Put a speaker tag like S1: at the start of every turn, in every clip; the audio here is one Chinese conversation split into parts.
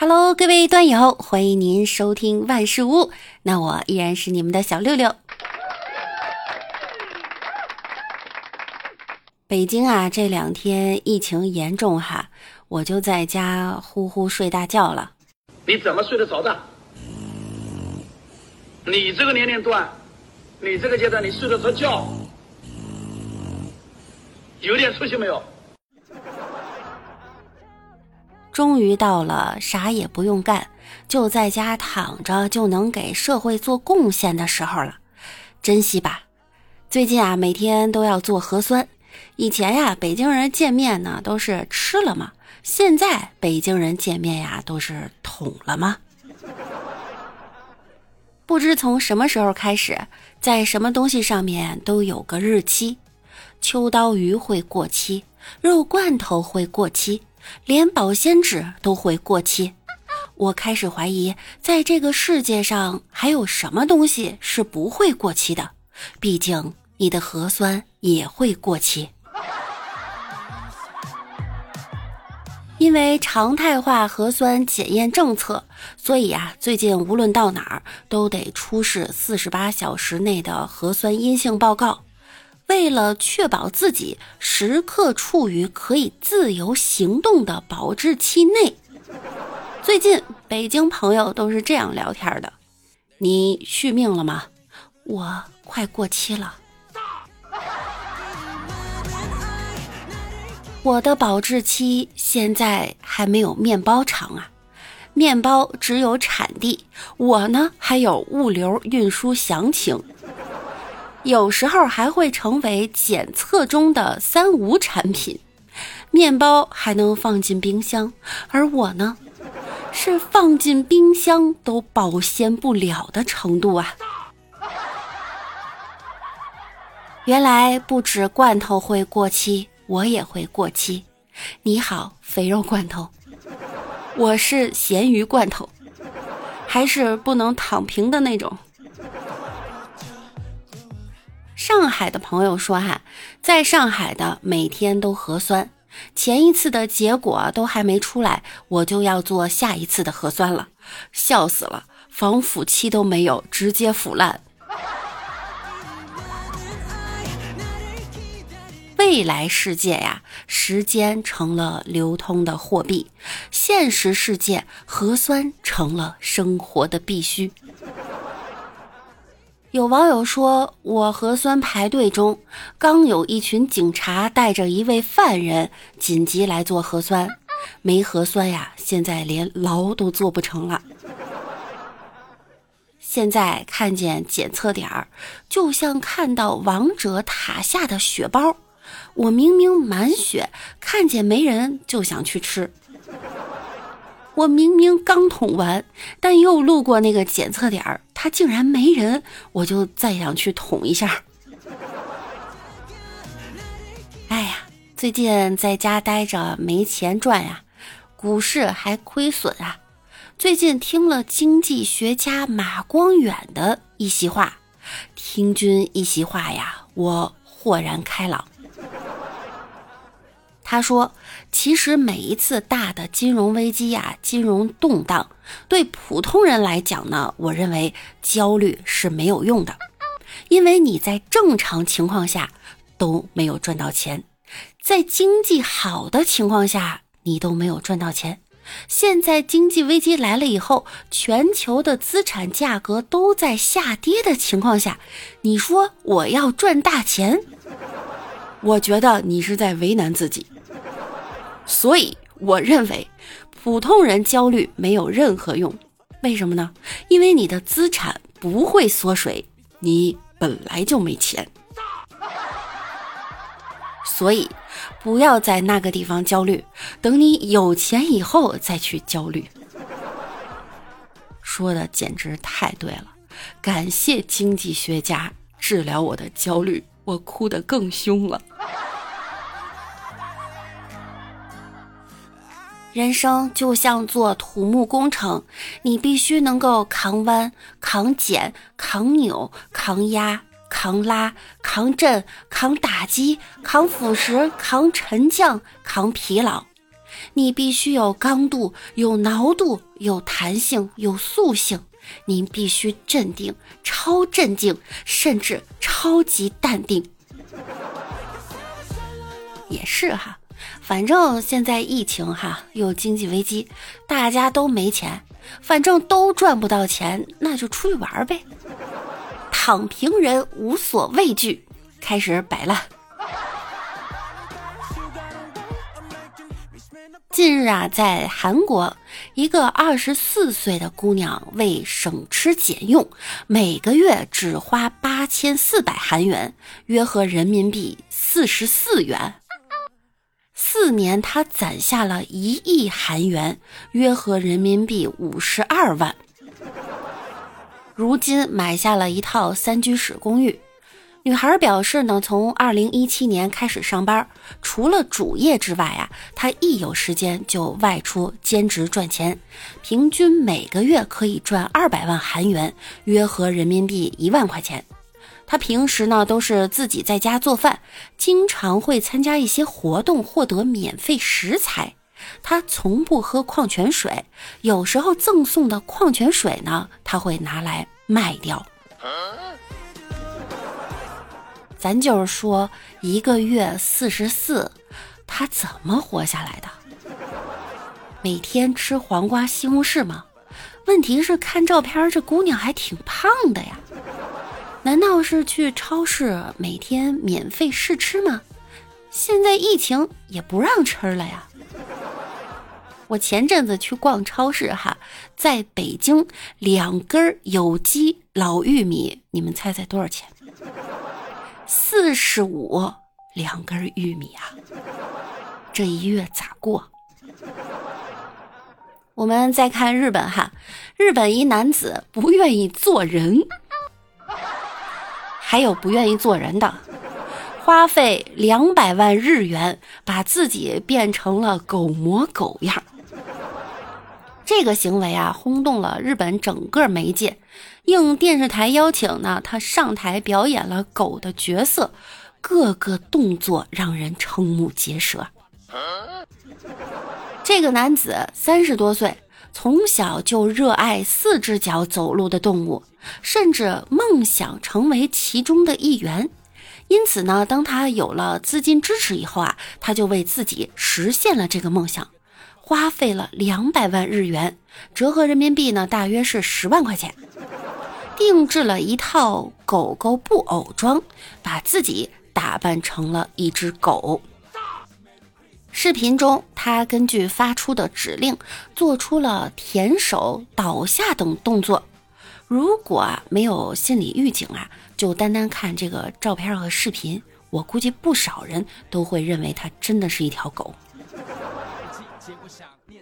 S1: Hello，各位段友，欢迎您收听万事屋。那我依然是你们的小六六。北京啊，这两天疫情严重哈，我就在家呼呼睡大觉了。
S2: 你怎么睡得着的？你这个年龄段，你这个阶段，你睡得着觉，有点出息没有？
S1: 终于到了啥也不用干，就在家躺着就能给社会做贡献的时候了，珍惜吧！最近啊，每天都要做核酸。以前呀，北京人见面呢都是吃了吗？现在北京人见面呀都是捅了吗？不知从什么时候开始，在什么东西上面都有个日期，秋刀鱼会过期，肉罐头会过期。连保鲜纸都会过期，我开始怀疑，在这个世界上还有什么东西是不会过期的。毕竟你的核酸也会过期。因为常态化核酸检验政策，所以啊，最近无论到哪儿都得出示四十八小时内的核酸阴性报告。为了确保自己时刻处于可以自由行动的保质期内，最近北京朋友都是这样聊天的：“你续命了吗？我快过期了。我的保质期现在还没有面包长啊，面包只有产地，我呢还有物流运输详情。”有时候还会成为检测中的三无产品，面包还能放进冰箱，而我呢，是放进冰箱都保鲜不了的程度啊！原来不止罐头会过期，我也会过期。你好，肥肉罐头，我是咸鱼罐头，还是不能躺平的那种。上海的朋友说：“哈，在上海的每天都核酸，前一次的结果都还没出来，我就要做下一次的核酸了，笑死了，防腐期都没有，直接腐烂。未来世界呀，时间成了流通的货币，现实世界核酸成了生活的必须。”有网友说，我核酸排队中，刚有一群警察带着一位犯人紧急来做核酸，没核酸呀，现在连牢都做不成了。现在看见检测点儿，就像看到王者塔下的血包，我明明满血，看见没人就想去吃。我明明刚捅完，但又路过那个检测点儿，他竟然没人，我就再想去捅一下。哎呀，最近在家待着没钱赚呀，股市还亏损啊。最近听了经济学家马光远的一席话，听君一席话呀，我豁然开朗。他说：“其实每一次大的金融危机呀、金融动荡，对普通人来讲呢，我认为焦虑是没有用的，因为你在正常情况下都没有赚到钱，在经济好的情况下你都没有赚到钱。现在经济危机来了以后，全球的资产价格都在下跌的情况下，你说我要赚大钱，我觉得你是在为难自己。”所以，我认为普通人焦虑没有任何用。为什么呢？因为你的资产不会缩水，你本来就没钱。所以，不要在那个地方焦虑，等你有钱以后再去焦虑。说的简直太对了，感谢经济学家治疗我的焦虑，我哭得更凶了。人生就像做土木工程，你必须能够扛弯、扛剪、扛扭、扛压、扛拉、扛震、扛打击、扛腐蚀、扛沉降、扛疲劳。你必须有刚度、有挠度、有弹性、有塑性。您必须镇定、超镇静，甚至超级淡定。也是哈，反正现在疫情哈，又经济危机，大家都没钱，反正都赚不到钱，那就出去玩呗。躺平人无所畏惧，开始摆烂。近日啊，在韩国，一个二十四岁的姑娘为省吃俭用，每个月只花八千四百韩元，约合人民币四十四元。四年，她攒下了一亿韩元，约合人民币五十二万。如今买下了一套三居室公寓。女孩表示呢，从二零一七年开始上班，除了主业之外啊，她一有时间就外出兼职赚钱，平均每个月可以赚二百万韩元，约合人民币一万块钱。她平时呢都是自己在家做饭，经常会参加一些活动获得免费食材。她从不喝矿泉水，有时候赠送的矿泉水呢，她会拿来卖掉。咱就是说，一个月四十四，他怎么活下来的？每天吃黄瓜、西红柿吗？问题是看照片，这姑娘还挺胖的呀。难道是去超市每天免费试吃吗？现在疫情也不让吃了呀。我前阵子去逛超市哈，在北京两根有机老玉米，你们猜猜多少钱？四十五两根玉米啊，这一月咋过？我们再看日本哈，日本一男子不愿意做人，还有不愿意做人的，花费两百万日元把自己变成了狗模狗样。这个行为啊，轰动了日本整个媒介。应电视台邀请呢，他上台表演了狗的角色，各个动作让人瞠目结舌。这个男子三十多岁，从小就热爱四只脚走路的动物，甚至梦想成为其中的一员。因此呢，当他有了资金支持以后啊，他就为自己实现了这个梦想。花费了两百万日元，折合人民币呢，大约是十万块钱，定制了一套狗狗布偶装，把自己打扮成了一只狗。视频中，他根据发出的指令，做出了舔手、倒下等动作。如果啊没有心理预警啊，就单单看这个照片和视频，我估计不少人都会认为它真的是一条狗。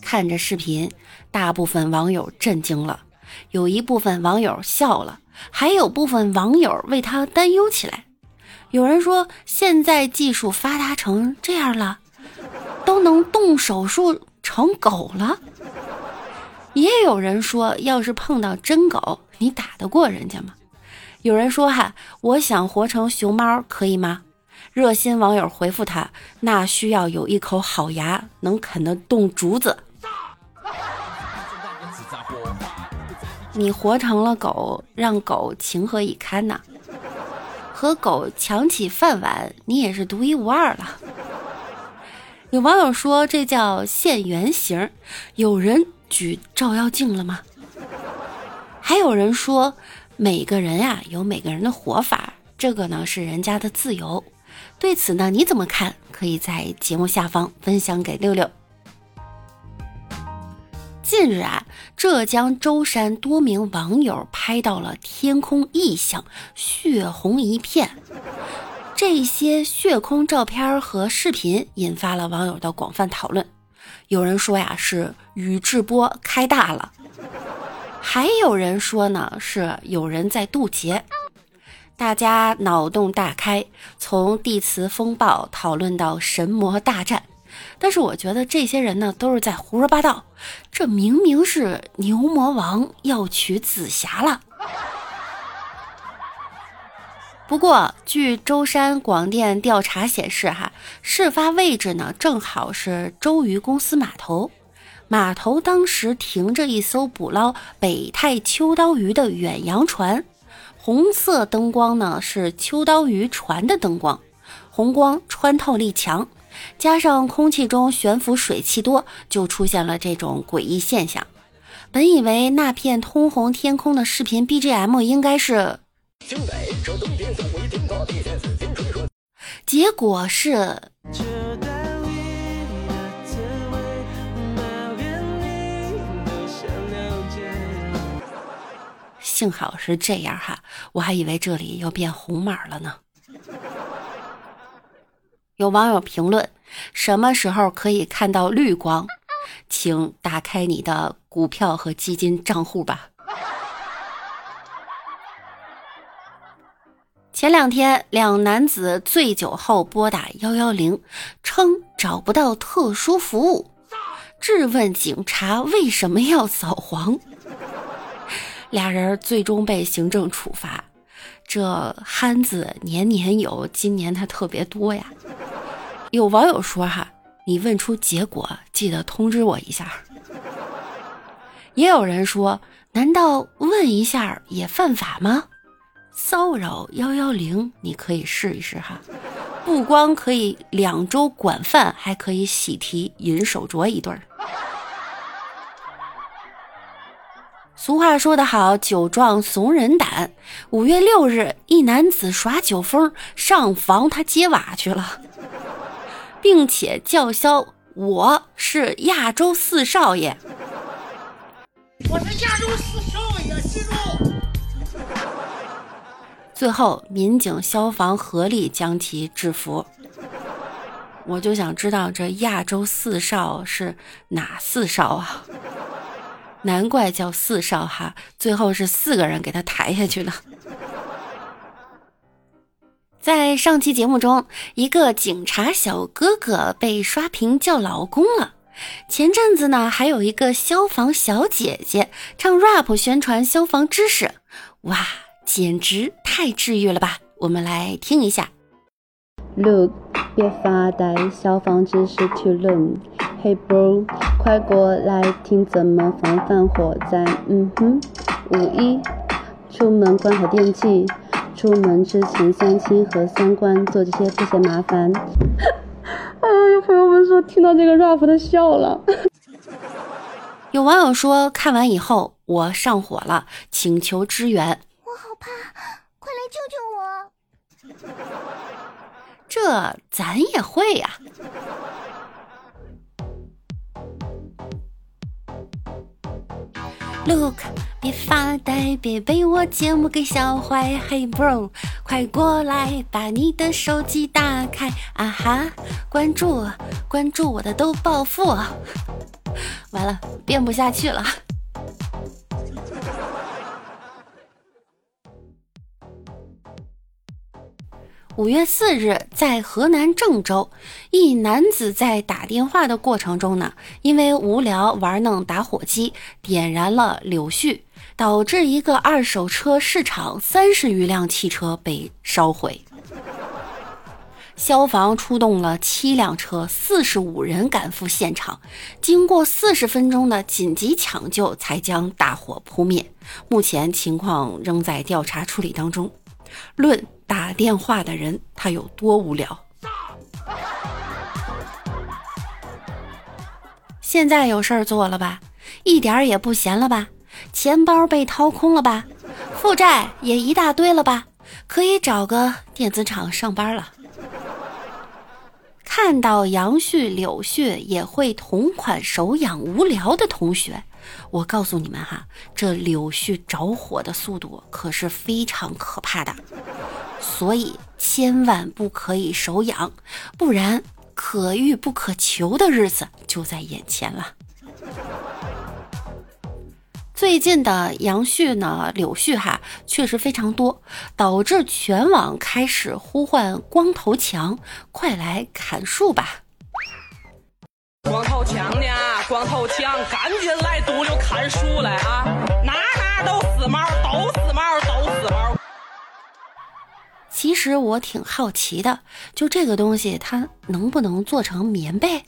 S1: 看着视频，大部分网友震惊了，有一部分网友笑了，还有部分网友为他担忧起来。有人说，现在技术发达成这样了，都能动手术成狗了。也有人说，要是碰到真狗，你打得过人家吗？有人说，哈，我想活成熊猫，可以吗？热心网友回复他：“那需要有一口好牙，能啃得动竹子。你活成了狗，让狗情何以堪呐？和狗抢起饭碗，你也是独一无二了。”有网友说：“这叫现原形。”有人举照妖镜了吗？还有人说：“每个人呀，有每个人的活法，这个呢是人家的自由。”对此呢，你怎么看？可以在节目下方分享给六六。近日啊，浙江舟山多名网友拍到了天空异象，血红一片。这些血空照片和视频引发了网友的广泛讨论。有人说呀，是宇智波开大了；还有人说呢，是有人在渡劫。大家脑洞大开，从地磁风暴讨论到神魔大战，但是我觉得这些人呢都是在胡说八道。这明明是牛魔王要娶紫霞了。不过，据舟山广电调查显示，哈，事发位置呢正好是周渔公司码头，码头当时停着一艘捕捞北太秋刀鱼的远洋船，红色灯光呢是秋刀鱼船的灯光，红光穿透力强，加上空气中悬浮水汽多，就出现了这种诡异现象。本以为那片通红天空的视频 BGM 应该是。结果是，幸好是这样哈，我还以为这里要变红码了呢。有网友评论：什么时候可以看到绿光？请打开你的股票和基金账户吧。前两天，两男子醉酒后拨打幺幺零，称找不到特殊服务，质问警察为什么要扫黄。俩人最终被行政处罚。这憨子年年有，今年他特别多呀。有网友说：“哈，你问出结果，记得通知我一下。”也有人说：“难道问一下也犯法吗？”骚扰幺幺零，你可以试一试哈，不光可以两周管饭，还可以喜提银手镯一对儿。俗话说得好，酒壮怂人胆。五月六日，一男子耍酒疯上房他接瓦去了，并且叫嚣：“我是亚洲四少爷。”我是亚洲四少爷，记住。最后，民警、消防合力将其制服。我就想知道这亚洲四少是哪四少啊？难怪叫四少哈！最后是四个人给他抬下去的。在上期节目中，一个警察小哥哥被刷屏叫老公了。前阵子呢，还有一个消防小姐姐唱 rap 宣传消防知识，哇！简直太治愈了吧！我们来听一下。
S3: Look，别发呆，消防知识 to learn。Hey bro，快过来听怎么防范火灾。嗯哼，五一，出门关好电器，出门之前先清和三关，做这些不嫌麻烦。啊，有朋友们说听到这个 rap 的笑了。
S1: 有网友说看完以后我上火了，请求支援。
S4: 我好怕，快来救救我！
S1: 这咱也会呀。Look，别发呆，别被我节目给笑坏。Hey bro，快过来，把你的手机打开。啊哈，关注关注我的都暴富。完了，编不下去了。五月四日，在河南郑州，一男子在打电话的过程中呢，因为无聊玩弄打火机，点燃了柳絮，导致一个二手车市场三十余辆汽车被烧毁。消防出动了七辆车，四十五人赶赴现场，经过四十分钟的紧急抢救，才将大火扑灭。目前情况仍在调查处理当中。论。打电话的人他有多无聊？现在有事儿做了吧？一点儿也不闲了吧？钱包被掏空了吧？负债也一大堆了吧？可以找个电子厂上班了。看到杨絮、柳絮也会同款手痒无聊的同学，我告诉你们哈，这柳絮着火的速度可是非常可怕的。所以千万不可以手痒，不然可遇不可求的日子就在眼前了。最近的杨絮呢，柳絮哈确实非常多，导致全网开始呼唤光头强，快来砍树吧！光头强呢？光头强，赶紧来堵溜砍树来啊！其实，我挺好奇的，就这个东西它能不能做成棉被？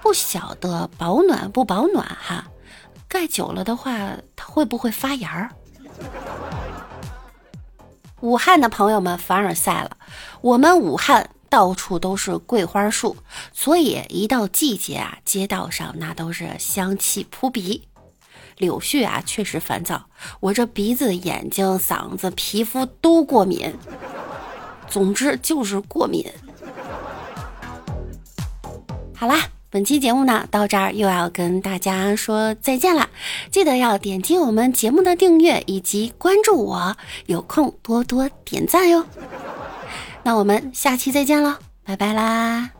S1: 不晓得保暖不保暖哈，盖久了的话，它会不会发芽儿？武汉的朋友们凡尔赛了，我们武汉到处都是桂花树，所以一到季节啊，街道上那都是香气扑鼻。柳絮啊，确实烦躁，我这鼻子、眼睛、嗓子、皮肤都过敏，总之就是过敏。好啦。本期节目呢，到这儿又要跟大家说再见了。记得要点击我们节目的订阅以及关注我，有空多多点赞哟。那我们下期再见喽，拜拜啦。